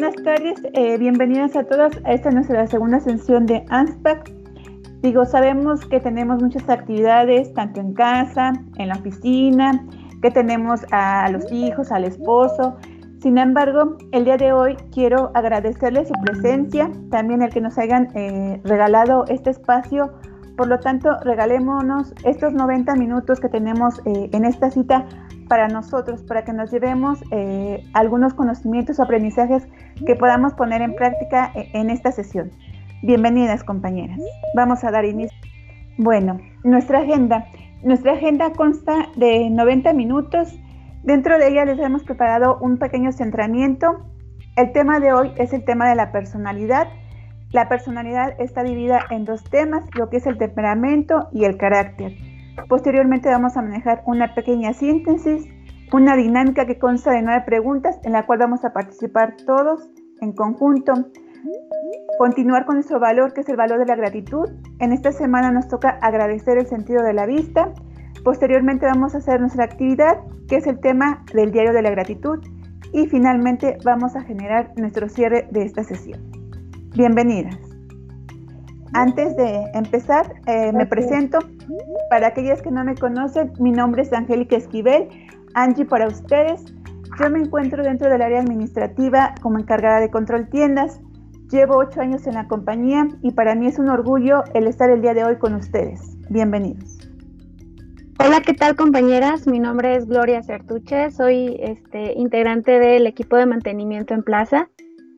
buenas tardes, eh, bienvenidas a todos a esta nuestra segunda sesión de ANSPAC. Digo, sabemos que tenemos muchas actividades, tanto en casa, en la oficina, que tenemos a los hijos, al esposo. Sin embargo, el día de hoy quiero agradecerles su presencia, también el que nos hayan eh, regalado este espacio. Por lo tanto, regalémonos estos 90 minutos que tenemos eh, en esta cita para nosotros, para que nos llevemos eh, algunos conocimientos o aprendizajes que podamos poner en práctica en esta sesión. Bienvenidas compañeras. Vamos a dar inicio. Bueno, nuestra agenda. Nuestra agenda consta de 90 minutos. Dentro de ella les hemos preparado un pequeño centramiento. El tema de hoy es el tema de la personalidad. La personalidad está dividida en dos temas, lo que es el temperamento y el carácter. Posteriormente vamos a manejar una pequeña síntesis, una dinámica que consta de nueve preguntas en la cual vamos a participar todos en conjunto. Continuar con nuestro valor, que es el valor de la gratitud. En esta semana nos toca agradecer el sentido de la vista. Posteriormente vamos a hacer nuestra actividad, que es el tema del diario de la gratitud. Y finalmente vamos a generar nuestro cierre de esta sesión. Bienvenidas. Antes de empezar, eh, me presento. Para aquellas que no me conocen, mi nombre es Angélica Esquivel, Angie para ustedes. Yo me encuentro dentro del área administrativa como encargada de control tiendas. Llevo ocho años en la compañía y para mí es un orgullo el estar el día de hoy con ustedes. Bienvenidos. Hola, ¿qué tal compañeras? Mi nombre es Gloria Certuche, soy este, integrante del equipo de mantenimiento en Plaza.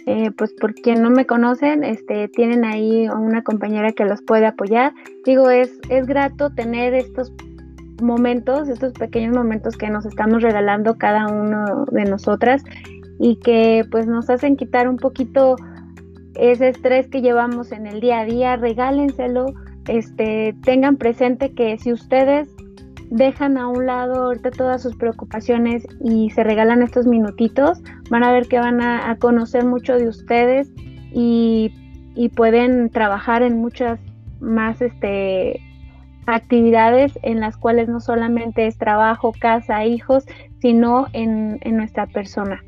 Eh, pues por quien no me conocen, este, tienen ahí una compañera que los puede apoyar. Digo, es, es grato tener estos momentos, estos pequeños momentos que nos estamos regalando cada uno de nosotras y que pues nos hacen quitar un poquito ese estrés que llevamos en el día a día, regálenselo, este, tengan presente que si ustedes dejan a un lado ahorita todas sus preocupaciones y se regalan estos minutitos, van a ver que van a, conocer mucho de ustedes y, y, pueden trabajar en muchas más este, actividades en las cuales no solamente es trabajo, casa, hijos, sino en, en nuestra persona.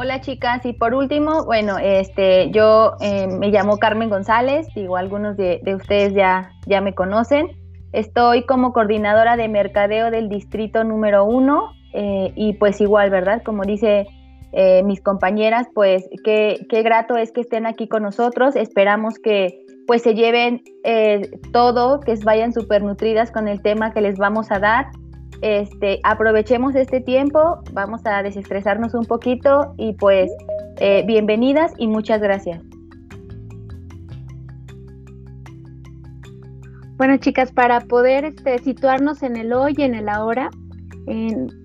Hola chicas, y por último, bueno, este, yo eh, me llamo Carmen González, digo, algunos de, ustedes ya, ya me conocen. Estoy como coordinadora de mercadeo del distrito número uno eh, y pues igual, ¿verdad? Como dice eh, mis compañeras, pues qué, qué, grato es que estén aquí con nosotros. Esperamos que pues se lleven todo, que vayan súper nutridas con el tema que les vamos a dar este, aprovechemos este tiempo, vamos a desestresarnos un poquito y pues eh, bienvenidas y muchas gracias. Bueno, chicas, para poder este, situarnos en el hoy y en el ahora,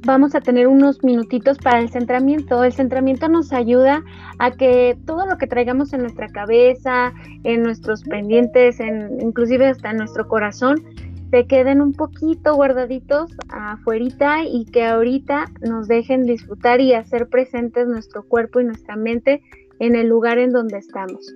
vamos a tener unos minutitos para el centramiento. El centramiento nos ayuda a que todo lo que traigamos en nuestra cabeza, en nuestros pendientes, en, inclusive hasta en nuestro corazón, se queden un poquito guardaditos afuerita y que ahorita nos dejen disfrutar y hacer presentes nuestro cuerpo y nuestra mente en el lugar en donde estamos.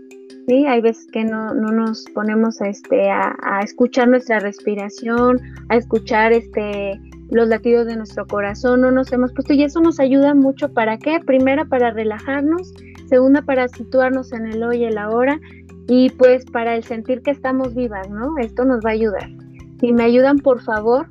¿Sí? Hay veces que no, nos ponemos a, este, a, escuchar nuestra respiración, a escuchar este, los latidos de nuestro corazón, no nos hemos puesto y eso nos ayuda mucho para qué? Primera para relajarnos, segunda para situarnos en el hoy y el ahora y pues para el sentir que estamos vivas, ¿no? Esto nos va a ayudar si me ayudan por favor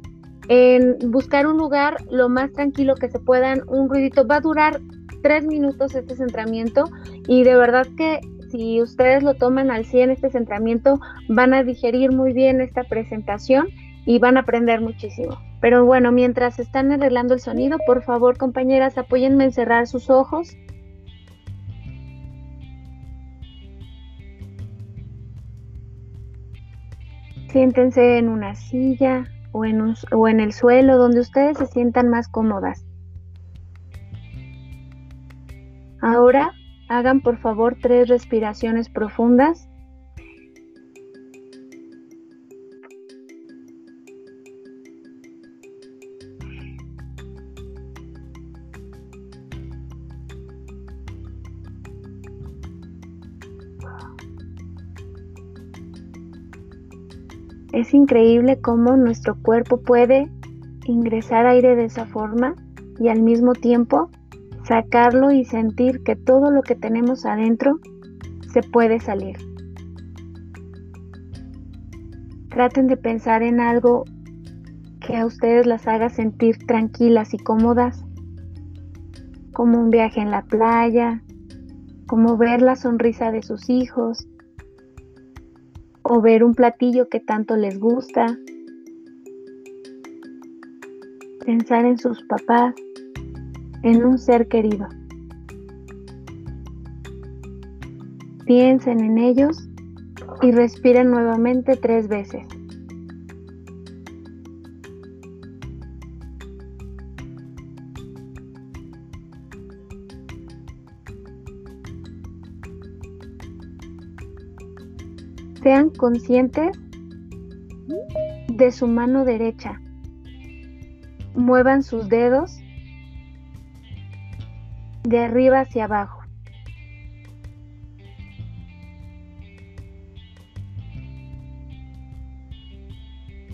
en buscar un lugar lo más tranquilo que se puedan, un ruidito. Va a durar tres minutos este centramiento y de verdad que si ustedes lo toman al 100 este centramiento van a digerir muy bien esta presentación y van a aprender muchísimo. Pero bueno, mientras están arreglando el sonido, por favor compañeras, apóyenme en cerrar sus ojos Siéntense en una silla o en, o en el suelo donde ustedes se sientan más cómodas. Ahora hagan por favor tres respiraciones profundas. Es increíble cómo nuestro cuerpo puede ingresar aire de esa forma y al mismo tiempo sacarlo y sentir que todo lo que tenemos adentro se puede salir. Traten de pensar en algo que a ustedes las haga sentir tranquilas y cómodas, como un viaje en la playa, como ver la sonrisa de sus hijos, o ver un platillo que tanto les gusta, pensar en sus papás, en un ser querido. Piensen en ellos y respiren nuevamente tres veces. Sean conscientes de su mano derecha. Muevan sus dedos de arriba hacia abajo.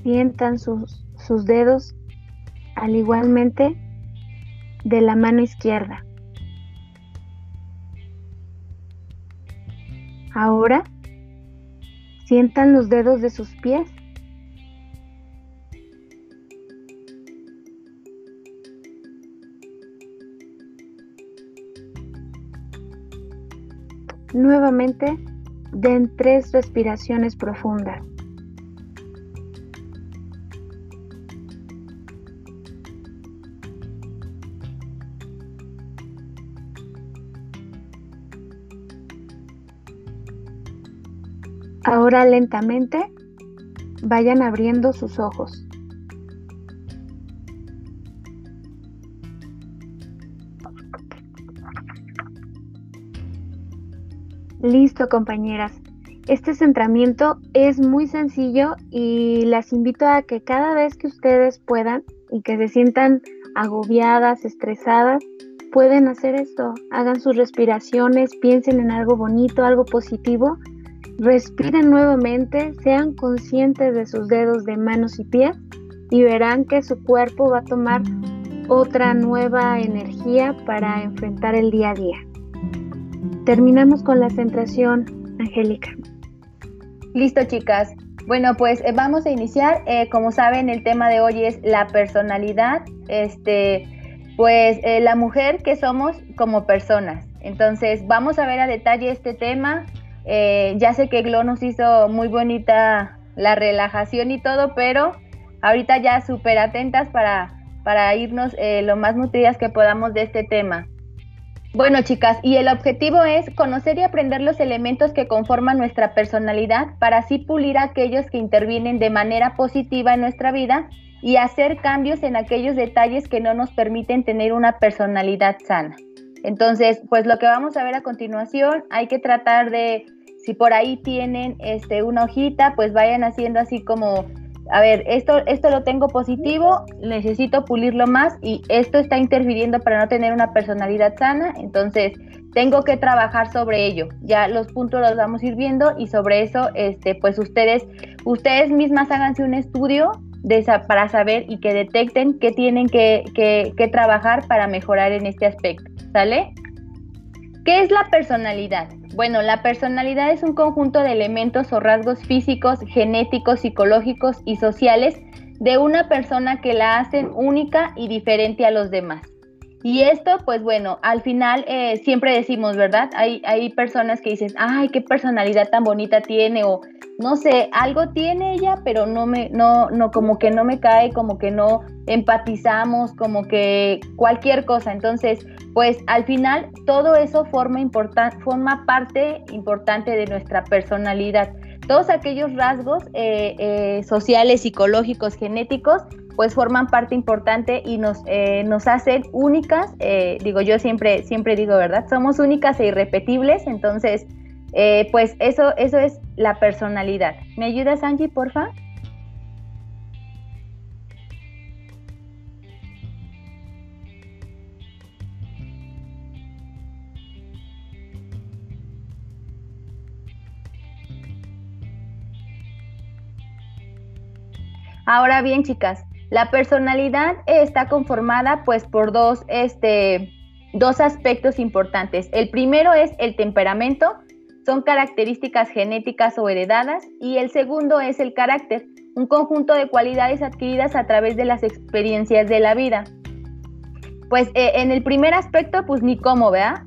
Sientan sus, sus dedos al igualmente de la mano izquierda. Ahora Sientan los dedos de sus pies. Nuevamente, den tres respiraciones profundas. Ahora lentamente vayan abriendo sus ojos. Listo, compañeras. Este centramiento es muy sencillo y las invito a que cada vez que ustedes puedan y que se sientan agobiadas, estresadas, pueden hacer esto. Hagan sus respiraciones, piensen en algo bonito, algo positivo Respiren nuevamente, sean conscientes de sus dedos de manos y pies y verán que su cuerpo va a tomar otra nueva energía para enfrentar el día a día. Terminamos con la centración, Angélica. Listo, chicas. Bueno, pues eh, vamos a iniciar. Eh, como saben, el tema de hoy es la personalidad. Este, pues eh, la mujer que somos como personas. Entonces, vamos a ver a detalle este tema. Eh, ya sé que Glo nos hizo muy bonita la relajación y todo, pero ahorita ya súper atentas para, para irnos lo más nutridas que podamos de este tema. Bueno, chicas, y el objetivo es conocer y aprender los elementos que conforman nuestra personalidad para así pulir aquellos que intervienen de manera positiva en nuestra vida y hacer cambios en aquellos detalles que no nos permiten tener una personalidad sana. Entonces, pues lo que vamos a ver a continuación, hay que tratar de, si por ahí tienen este, una hojita, pues vayan haciendo así como, a ver, esto, esto lo tengo positivo, necesito pulirlo más y esto está interfiriendo para no tener una personalidad sana, entonces tengo que trabajar sobre ello. Ya los puntos los vamos a ir viendo y sobre eso, este, pues ustedes, ustedes mismas háganse un estudio de para saber y que detecten qué tienen que, que trabajar para mejorar en este aspecto. ¿Sale? ¿Qué es la personalidad? Bueno, la personalidad es un conjunto de elementos o rasgos físicos, genéticos, psicológicos y sociales de una persona que la hacen única y diferente a los demás. Y esto, pues bueno, al final eh, siempre decimos, ¿verdad? Hay, hay personas que dicen, ay, qué personalidad tan bonita tiene, o no sé, algo tiene ella, pero no me, no, no, como que no me cae, como que no empatizamos, como que cualquier cosa. Entonces, pues al final todo eso forma, forma parte importante de nuestra personalidad. Todos aquellos rasgos eh, eh, sociales, psicológicos, genéticos, pues forman parte importante y nos, eh, nos hacen únicas, eh, digo yo siempre, siempre digo, ¿verdad? Somos únicas e irrepetibles, entonces, pues eso, eso es la personalidad. ¿Me ayudas, Angie, porfa? Ahora bien, chicas, La personalidad está conformada pues por dos, este, dos aspectos importantes. El primero es el temperamento, son características genéticas o heredadas, y el segundo es el carácter, un conjunto de cualidades adquiridas a través de las experiencias de la vida. Pues eh, en el primer aspecto, pues ni cómo, ¿verdad?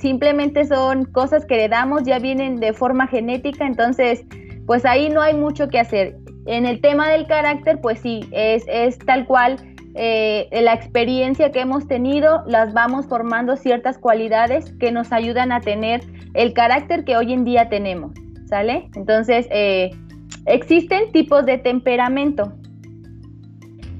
Simplemente son cosas que heredamos, ya vienen de forma genética, entonces, pues ahí no hay mucho que hacer. En el tema del carácter, pues sí, es, tal cual eh, la experiencia que hemos tenido, las vamos formando ciertas cualidades que nos ayudan a tener el carácter que hoy en día tenemos, ¿sale? Entonces, eh, existen tipos de temperamento.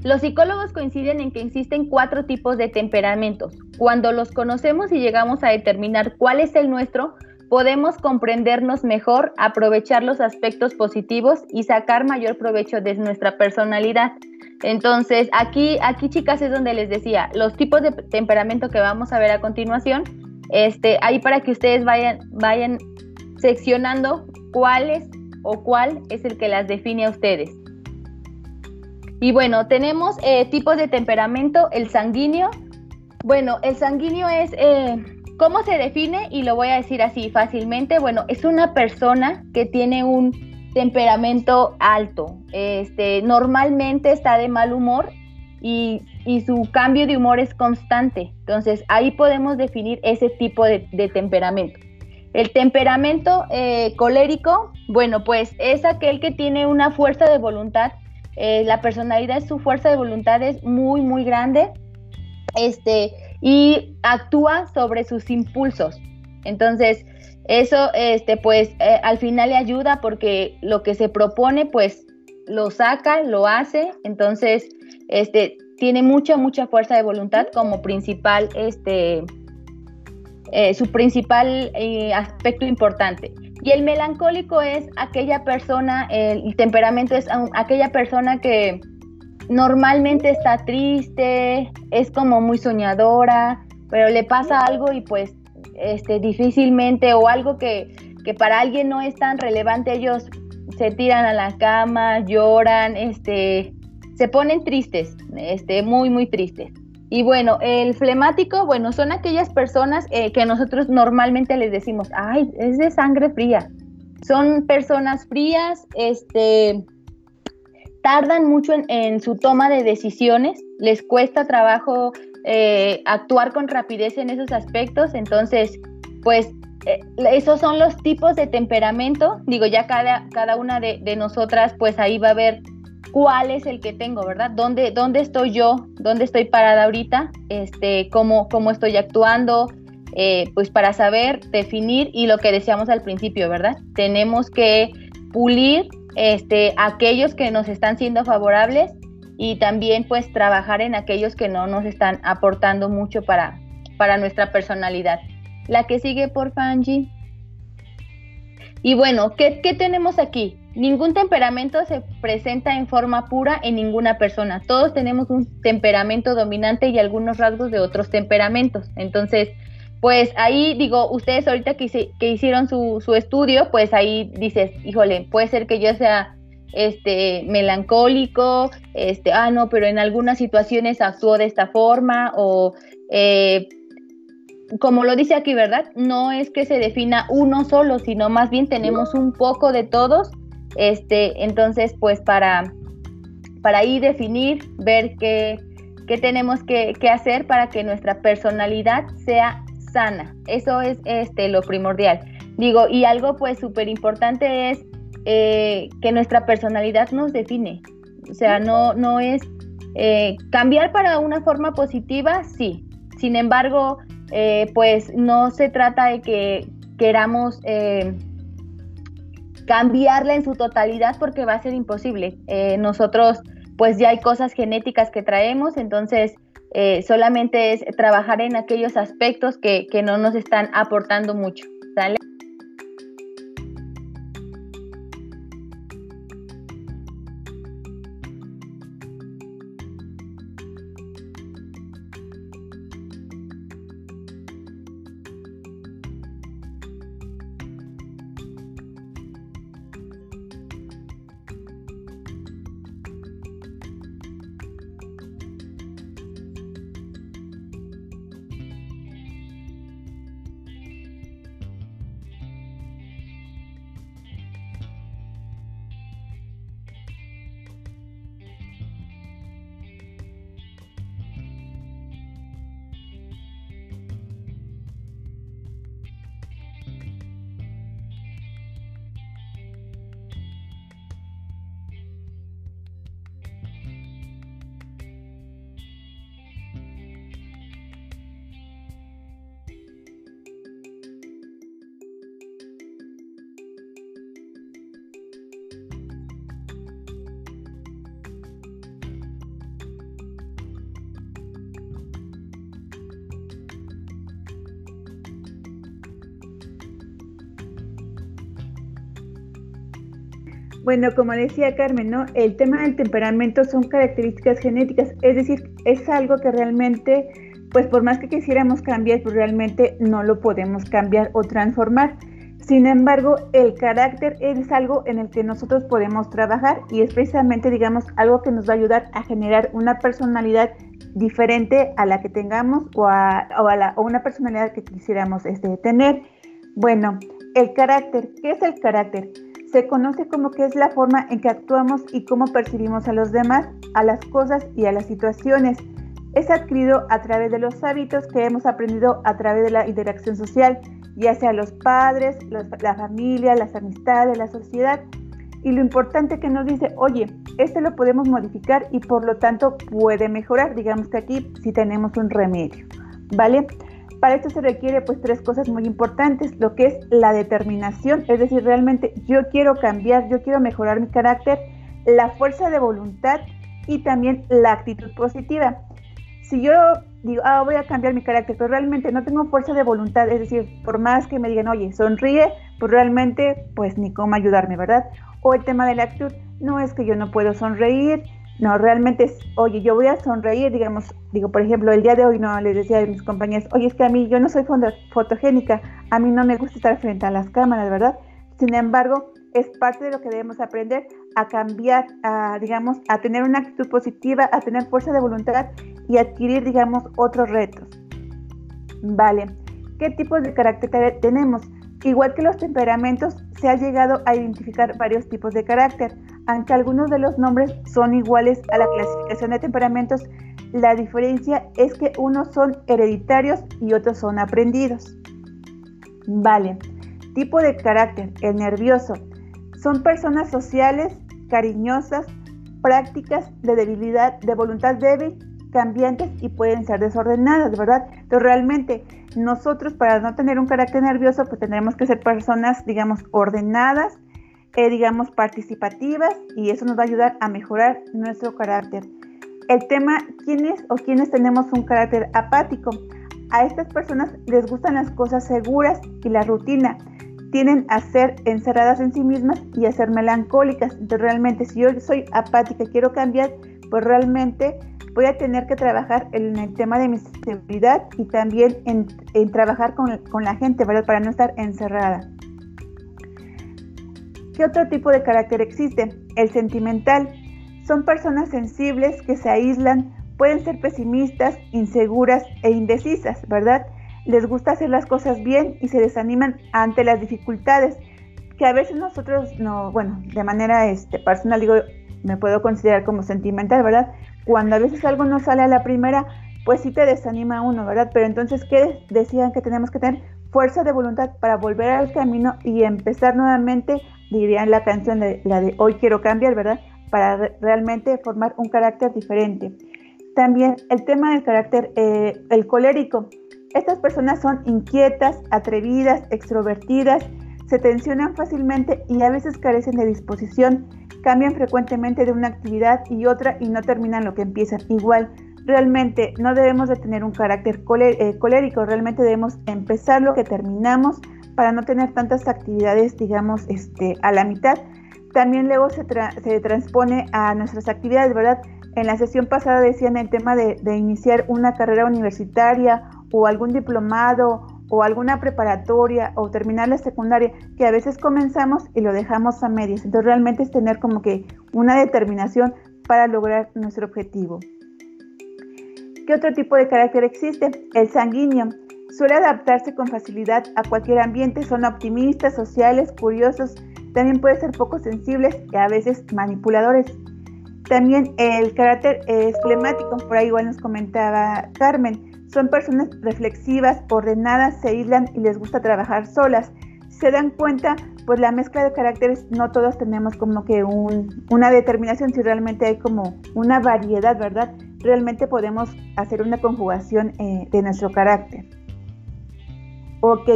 Los psicólogos coinciden en que existen cuatro tipos de temperamentos. Cuando los conocemos y llegamos a determinar cuál es el nuestro, podemos comprendernos mejor, aprovechar los aspectos positivos y sacar mayor provecho de nuestra personalidad. Entonces, aquí, aquí chicas es donde les decía, los tipos de temperamento que vamos a ver a continuación, este, ahí para que ustedes vayan, vayan seccionando cuáles o cuál es el que las define a ustedes. Y bueno, tenemos eh, tipos de temperamento, el sanguíneo. Bueno, el sanguíneo es, eh, ¿cómo se define? Y lo voy a decir así fácilmente. Bueno, es una persona que tiene un temperamento alto. Este, normalmente está de mal humor y, su cambio de humor es constante. Entonces ahí podemos definir ese tipo de, temperamento. El temperamento eh, colérico, bueno, pues es aquel que tiene una fuerza de voluntad. Eh, la personalidad, su fuerza de voluntad es muy, muy grande. Este, y actúa sobre sus impulsos. Entonces, eso, este, pues, eh, al final le ayuda porque lo que se propone, pues, lo saca, lo hace. Entonces, este, tiene mucha, mucha fuerza de voluntad como principal, este, eh, su principal eh, aspecto importante. Y el melancólico es aquella persona, el temperamento es aquella persona que normalmente está triste, es como muy soñadora, pero le pasa algo y pues este, difícilmente o algo que, para alguien no es tan relevante, ellos se tiran a la cama, lloran, este, se ponen tristes, este, muy, muy tristes. Y bueno, el flemático, bueno, son aquellas personas eh, que nosotros normalmente les decimos, ay, es de sangre fría. Son personas frías, este, tardan mucho en su toma de decisiones, les cuesta trabajo eh, actuar con rapidez en esos aspectos. Entonces, pues eh, esos son los tipos de temperamento. Digo, ya cada, cada una de, nosotras, pues ahí va a ver cuál es el que tengo, ¿verdad? ¿Dónde, dónde estoy yo? ¿Dónde estoy parada ahorita? Este, cómo, cómo estoy actuando, eh, pues para saber definir y lo que decíamos al principio, ¿verdad? Tenemos que pulir este, aquellos que nos están siendo favorables y también pues trabajar en aquellos que no nos están aportando mucho para, para nuestra personalidad. La que sigue, por Angie. Y bueno, ¿qué, ¿qué, tenemos aquí? Ningún temperamento se presenta en forma pura en ninguna persona. Todos tenemos un temperamento dominante y algunos rasgos de otros temperamentos. Entonces, pues ahí digo, ustedes ahorita que, hicieron su, estudio, pues ahí dices, híjole, puede ser que yo sea este, melancólico, este, ah, no, pero en algunas situaciones actuó de esta forma o, eh, como lo dice aquí, ¿verdad? No es que se defina uno solo, sino más bien tenemos un poco de todos, este, entonces, pues para, para ahí definir, ver qué, qué tenemos que, hacer para que nuestra personalidad sea sana. Eso es este, lo primordial. Digo, y algo pues súper importante es eh, que nuestra personalidad nos define. O sea, no, no es eh, cambiar para una forma positiva, sí. Sin embargo, eh, pues no se trata de que queramos cambiarla en su totalidad porque va a ser imposible. nosotros, pues ya hay cosas genéticas que traemos, entonces solamente es trabajar en aquellos aspectos que, que no nos están aportando mucho. ¿Sale? Bueno, como decía Carmen, ¿no? El tema del temperamento son características genéticas, es decir, es algo que realmente, pues por más que quisiéramos cambiar, pues realmente no lo podemos cambiar o transformar. Sin embargo, el carácter es algo en el que nosotros podemos trabajar y es precisamente, digamos, algo que nos va a ayudar a generar una personalidad diferente a la que tengamos o a, una personalidad que quisiéramos este, tener. Bueno, el carácter, ¿qué es el carácter? Se conoce como que es la forma en que actuamos y cómo percibimos a los demás, a las cosas y a las situaciones. Es adquirido a través de los hábitos que hemos aprendido a través de la interacción social, ya sea los padres, la familia, las amistades, la sociedad. Y lo importante que nos dice, oye, este lo podemos modificar y por lo tanto puede mejorar. Digamos que aquí sí tenemos un remedio, ¿vale? Para esto se requiere pues tres cosas muy importantes, lo que es la determinación, es decir, realmente yo quiero cambiar, yo quiero mejorar mi carácter, la fuerza de voluntad y también la actitud positiva. Si yo digo, ah, voy a cambiar mi carácter, pero realmente no tengo fuerza de voluntad, es decir, por más que me digan, oye, sonríe, pues realmente, pues ni cómo ayudarme, ¿verdad? O el tema de la actitud, no es que yo no puedo sonreír, no, realmente es, oye, yo voy a sonreír, digamos, digo, por ejemplo, el día de hoy no les decía a mis compañeras, oye, es que a mí yo no soy fotogénica, a mí no me gusta estar frente a las cámaras, ¿verdad? Sin embargo, es parte de lo que debemos aprender a cambiar, a, digamos, a tener una actitud positiva, a tener fuerza de voluntad y adquirir, digamos, otros retos. Vale, ¿qué tipos de carácter tenemos? Igual que los temperamentos, se ha llegado a identificar varios tipos de carácter. Aunque algunos de los nombres son iguales a la clasificación de temperamentos, la diferencia es que unos son hereditarios y otros son aprendidos. Vale, tipo de carácter, el nervioso. Son personas sociales, cariñosas, prácticas de debilidad, de voluntad débil cambiantes y pueden ser desordenadas, ¿verdad? Entonces realmente nosotros para no tener un carácter nervioso, pues tendremos que ser personas, digamos, ordenadas, eh, digamos, participativas y eso nos va a ayudar a mejorar nuestro carácter. El tema, ¿quiénes o quiénes tenemos un carácter apático? A estas personas les gustan las cosas seguras y la rutina. Tienen a ser encerradas en sí mismas y a ser melancólicas. Entonces, realmente, si yo soy apática y quiero cambiar, pues realmente voy a tener que trabajar en el tema de mi seguridad y también en, trabajar con, con, la gente, ¿verdad? Para no estar encerrada. ¿Qué otro tipo de carácter existe? El sentimental. Son personas sensibles que se aíslan, pueden ser pesimistas, inseguras e indecisas, ¿verdad? Les gusta hacer las cosas bien y se desaniman ante las dificultades, que a veces nosotros no, bueno, de manera este, personal digo, me puedo considerar como sentimental, ¿verdad? Cuando a veces algo no sale a la primera, pues sí te desanima uno, ¿verdad? Pero entonces, ¿qué decían que tenemos que tener? Fuerza de voluntad para volver al camino y empezar nuevamente, dirían la canción de la de hoy quiero cambiar, ¿verdad? Para realmente formar un carácter diferente. También el tema del carácter, eh, el colérico. Estas personas son inquietas, atrevidas, extrovertidas, se tensionan fácilmente y a veces carecen de disposición cambian frecuentemente de una actividad y otra y no terminan lo que empiezan. Igual, realmente no debemos de tener un carácter eh, colérico, realmente debemos empezar lo que terminamos para no tener tantas actividades, digamos, este, a la mitad. También luego se, se transpone a nuestras actividades, ¿verdad? En la sesión pasada decían el tema de, de iniciar una carrera universitaria o algún diplomado o alguna preparatoria o terminar la secundaria que a veces comenzamos y lo dejamos a medias. Entonces realmente es tener como que una determinación para lograr nuestro objetivo. ¿Qué otro tipo de carácter existe? El sanguíneo. Suele adaptarse con facilidad a cualquier ambiente, son optimistas, sociales, curiosos, también puede ser poco sensibles y a veces manipuladores. También el carácter esclemático, por ahí igual nos comentaba Carmen, son personas reflexivas, ordenadas, se aíslan y les gusta trabajar solas. se dan cuenta, pues la mezcla de caracteres, no todos tenemos como que una determinación, si realmente hay como una variedad, ¿verdad? Realmente podemos hacer una conjugación eh, de nuestro carácter. Ok,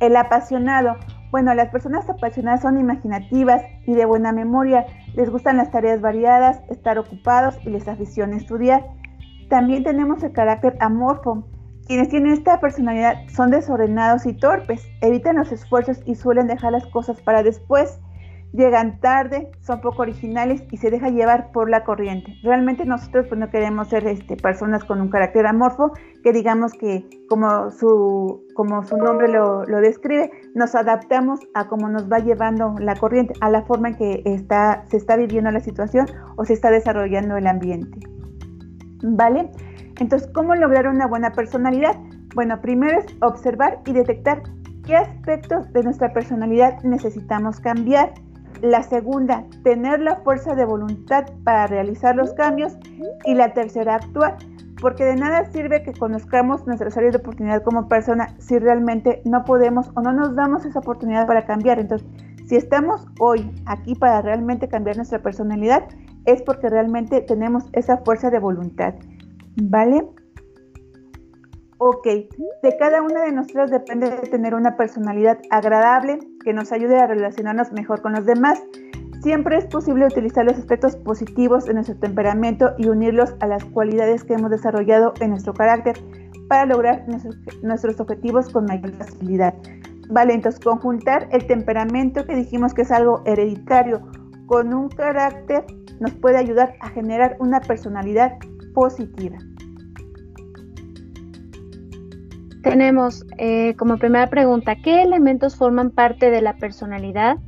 el apasionado. Bueno, las personas apasionadas son imaginativas y de buena memoria. Les gustan las tareas variadas, estar ocupados y les aficiona estudiar. También tenemos el carácter amorfo. Quienes tienen esta personalidad son desordenados y torpes, evitan los esfuerzos y suelen dejar las cosas para después. Llegan tarde, son poco originales y se deja llevar por la corriente. Realmente nosotros pues, no queremos ser este, personas con un carácter amorfo, que digamos que como su, como su nombre lo, describe, nos adaptamos a cómo nos va llevando la corriente, a la forma en que se está viviendo la situación o se está desarrollando el ambiente. ¿Vale? Entonces, ¿cómo lograr una buena personalidad? Bueno, primero es observar y detectar qué aspectos de nuestra personalidad necesitamos cambiar la segunda, tener la fuerza de voluntad para realizar los cambios. Y la tercera, actuar. Porque de nada sirve que conozcamos nuestras áreas de oportunidad como persona si realmente no podemos o no nos damos esa oportunidad para cambiar. Entonces, si estamos hoy aquí para realmente cambiar nuestra personalidad, es porque realmente tenemos esa fuerza de voluntad. ¿Vale? Ok, de cada una de nosotros depende de tener una personalidad agradable que nos ayude a relacionarnos mejor con los demás. Siempre es posible utilizar los aspectos positivos de nuestro temperamento y unirlos a las cualidades que hemos desarrollado en nuestro carácter para lograr nuestros, objetivos con mayor facilidad. Vale, entonces conjuntar el temperamento que dijimos que es algo hereditario con un carácter nos puede ayudar a generar una personalidad positiva. Tenemos eh, como primera pregunta, ¿qué elementos forman parte de la personalidad?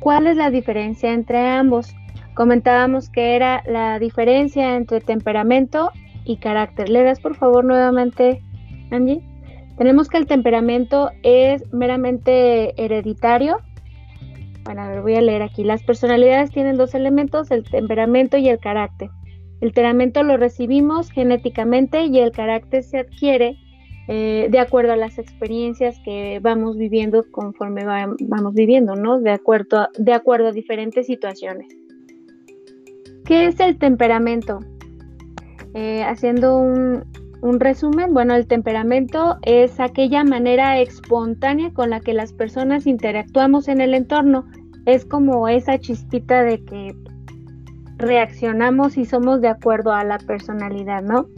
¿Cuál es la diferencia entre ambos? Comentábamos que era la diferencia entre temperamento y carácter. ¿Le por favor nuevamente, Angie? Tenemos que el temperamento es meramente hereditario. Bueno, a ver, voy a leer aquí. Las personalidades tienen dos elementos, el temperamento y el carácter. El temperamento lo recibimos genéticamente y el carácter se adquiere eh, de acuerdo a las experiencias que vamos viviendo conforme vamos viviendo, ¿no? De acuerdo, a, de acuerdo a diferentes situaciones. ¿Qué es el temperamento? Eh, haciendo un, un resumen, bueno, el temperamento es aquella manera espontánea con la que las personas interactuamos en el entorno. Es como esa chispita de que reaccionamos y somos de acuerdo a la personalidad, ¿no?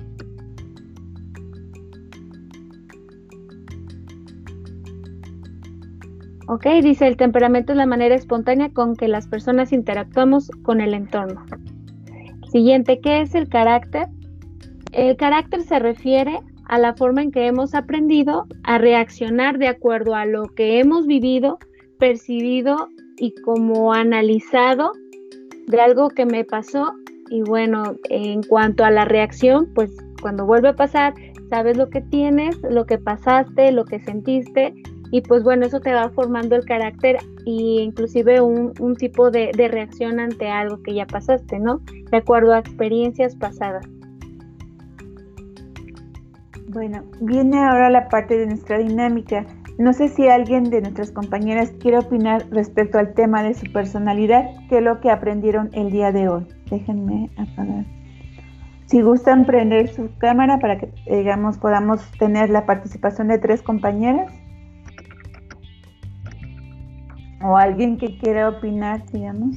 Ok, dice el temperamento es la manera espontánea con que las personas interactuamos con el entorno. Siguiente, ¿qué es el carácter? El carácter se refiere a la forma en que hemos aprendido a reaccionar de acuerdo a lo que hemos vivido, percibido y como analizado de algo que me pasó. Y bueno, en cuanto a la reacción, pues cuando vuelve a pasar, sabes lo que tienes, lo que pasaste, lo que sentiste y pues bueno, eso te va formando el carácter e inclusive un, tipo de, de, reacción ante algo que ya pasaste, ¿no? De acuerdo a experiencias pasadas. Bueno, viene ahora la parte de nuestra dinámica. No sé si alguien de nuestras compañeras quiere opinar respecto al tema de su personalidad, que es lo que aprendieron el día de hoy. Déjenme apagar. Si gustan prender su cámara para que digamos podamos tener la participación de tres compañeras o alguien que quiera opinar, digamos.